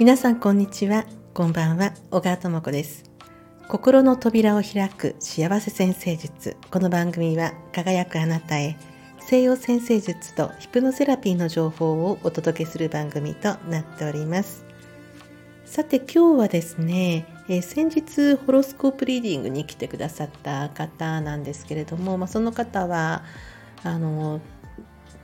皆さんこんにちは。こんばんは。小川智子です。心の扉を開く幸せ先生術。この番組は輝くあなたへ西洋先生術とヒプノセラピーの情報をお届けする番組となっております。さて今日はですね、え、先日ホロスコープリーディングに来てくださった方なんですけれども、まあ、その方はあの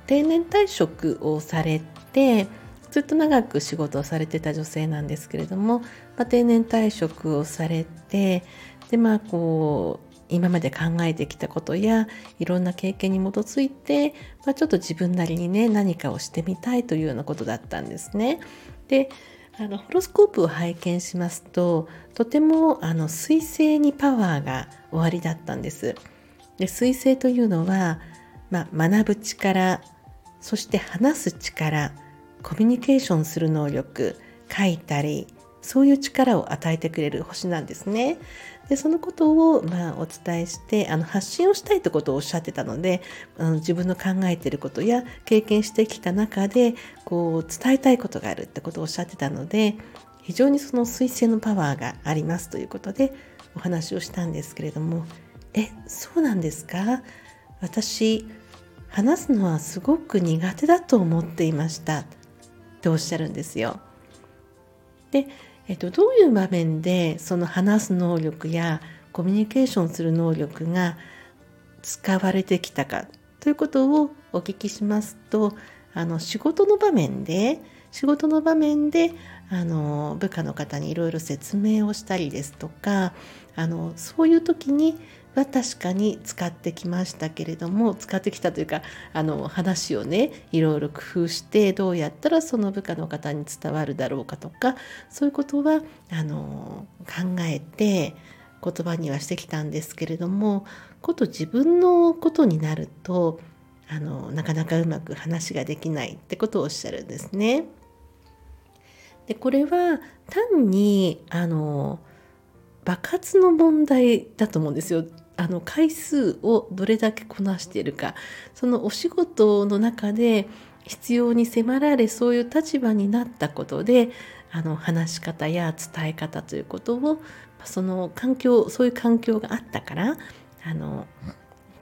定年退職をされてずっと長く仕事をされてた女性なんですけれども、まあ、定年退職をされてでまあこう今まで考えてきたことやいろんな経験に基づいて、まあ、ちょっと自分なりにね何かをしてみたいというようなことだったんですね。であのホロスコープを拝見しますととてもあの彗星にパワーがおありだったんです。で彗星というのは、まあ、学ぶ力そして話す力コミュニケーションする能力書いたりそういう力を与えてくれる星なんですね。でそのことを、まあ、お伝えしてあの発信をしたいということをおっしゃってたのであの自分の考えていることや経験してきた中でこう伝えたいことがあるってことをおっしゃってたので非常にその彗星のパワーがありますということでお話をしたんですけれどもえそうなんですか？私話すのはすごく苦手だと思っていましたっておっしゃるんですよ。でえっと、どういう場面でその話す能力やコミュニケーションする能力が使われてきたかということをお聞きしますとあの仕事の場面で仕事の場面であの部下の方にいろいろ説明をしたりですとかあのそういう時には確かに使ってきましたけれども使ってきたというかあの話をねいろいろ工夫してどうやったらその部下の方に伝わるだろうかとかそういうことはあの考えて言葉にはしてきたんですけれどもこと自分のことになるとあのなかなかうまく話ができないってことをおっしゃるんですね。でこれは単にあの爆発の問題だと思うんですよ。あの回数をどれだけこなしているかそのお仕事の中で必要に迫られそういう立場になったことであの話し方や伝え方ということをその環境そういう環境があったからあの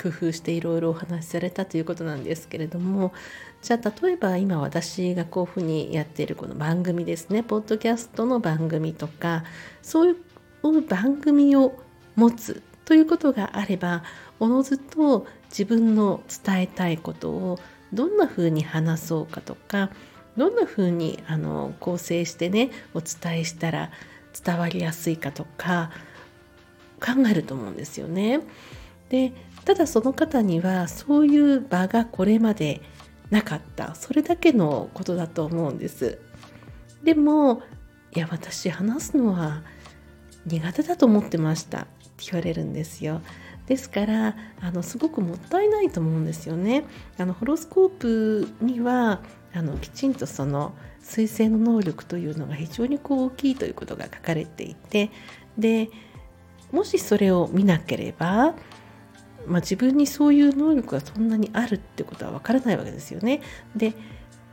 工夫していろいろお話しされたということなんですけれどもじゃあ例えば今私がこういうふうにやっているこの番組ですねポッドキャストの番組とかそういう番組を持つということがあればおのずと自分の伝えたいことをどんなふうに話そうかとかどんなふうにあの構成してねお伝えしたら伝わりやすいかとか考えると思うんですよね。でただその方にはそういう場がこれまでなかったそれだけのことだと思うんです。でもいや私話すのは苦手だと思ってましたって言われるんですよ。ですからあのすごくもったいないと思うんですよね。あのホロスコープにはあのきちんとその彗星の能力というのが非常にこう大きいということが書かれていてでもしそれを見なければ、まあ、自分にそういう能力がそんなにあるってことはわからないわけですよね。で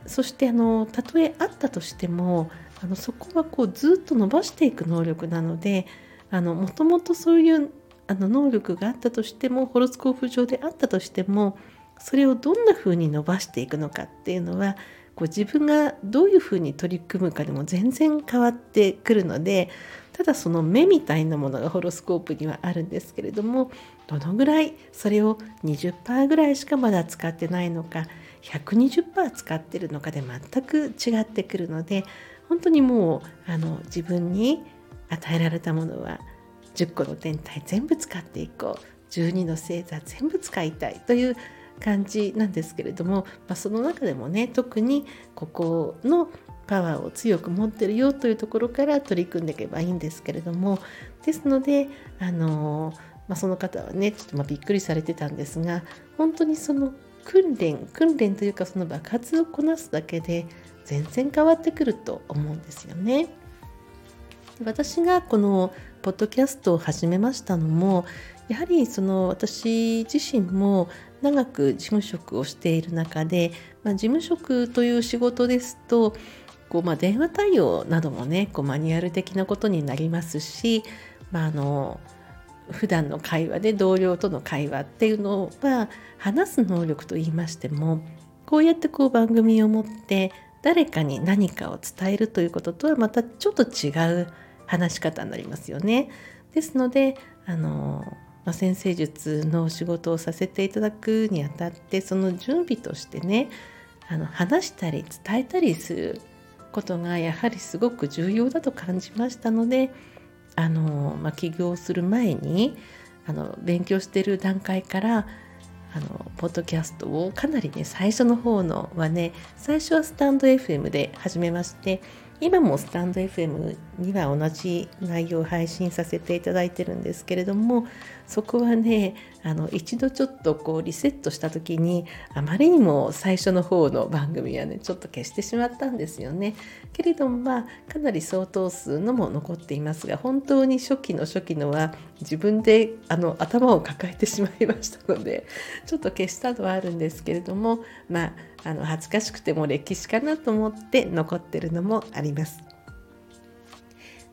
そしてあのたとえあったとしてもあのそこはこうずっと伸ばしていく能力なのでもともとそういうあの能力があったとしてもホロスコープ上であったとしてもそれをどんなふうに伸ばしていくのかっていうのはこう自分がどういうふうに取り組むかでも全然変わってくるのでただその目みたいなものがホロスコープにはあるんですけれどもどのぐらいそれを20%ぐらいしかまだ使ってないのか120%使ってるのかで全く違ってくるので本当にもうあの自分に与えられたものは10個の天体全部使っていこう。12の星座全部使いたいという感じなんですけれども、まあ、その中でもね特にここのパワーを強く持ってるよというところから取り組んでいけばいいんですけれどもですのであの、まあ、その方はねちょっとまびっくりされてたんですが本当にその訓練訓練というかその爆発をこなすだけで全然変わってくると思うんですよね。私がこのポッドキャストを始めましたのもやはりその私自身も長く事務職をしている中で、まあ、事務職という仕事ですとこう、まあ、電話対応などもねこうマニュアル的なことになりますし、まあ、あの普段の会話で同僚との会話っていうのは話す能力と言いましてもこうやってこう番組を持って誰かに何かを伝えるということとはまたちょっと違う話し方になりますよね。ですのであの、まあ、先生術の仕事をさせていただくにあたってその準備としてねあの話したり伝えたりすることがやはりすごく重要だと感じましたのであの、まあ、起業する前にあの勉強してる段階からあのポッドキャストをかなりね最初の方のはね最初はスタンド FM で始めまして今もスタンド FM には同じ内容を配信させていただいてるんですけれどもそこはねあの一度ちょっとこうリセットした時にあまりにも最初の方の番組はねちょっと消してしまったんですよね。けれどもまあかなり相当数のも残っていますが本当に初期の初期のは自分であの頭を抱えてしまいましたのでちょっと消したのはあるんですけれどもまああの恥ずかしくても歴史かなと思って残ってるのもあります。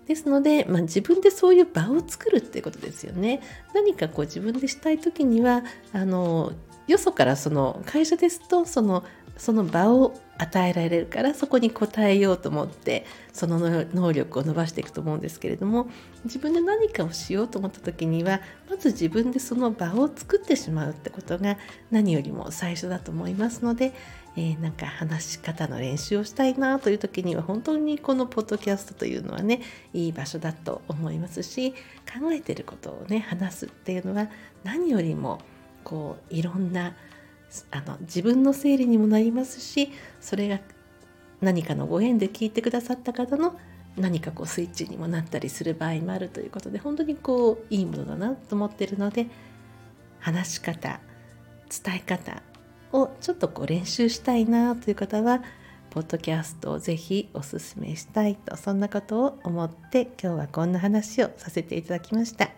ですので、まあ、自分でそういう場を作るっていうことですよね。何かこう自分でしたい時にはあのよそからその会社ですとそのその場を与えられるからそこに応えようと思ってその能力を伸ばしていくと思うんですけれども自分で何かをしようと思った時にはまず自分でその場を作ってしまうってことが何よりも最初だと思いますので、えー、なんか話し方の練習をしたいなという時には本当にこのポッドキャストというのはねいい場所だと思いますし考えてることをね話すっていうのは何よりもこういろんなあの自分の整理にもなりますしそれが何かのご縁で聞いてくださった方の何かこうスイッチにもなったりする場合もあるということで本当にこういいものだなと思ってるので話し方伝え方をちょっとこう練習したいなという方はポッドキャストをぜひおすすめしたいとそんなことを思って今日はこんな話をさせていただきました。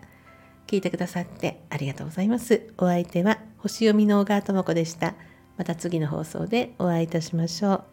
聞いてくださってありがとうございます。お相手は星読みの小川智子でした。また次の放送でお会いいたしましょう。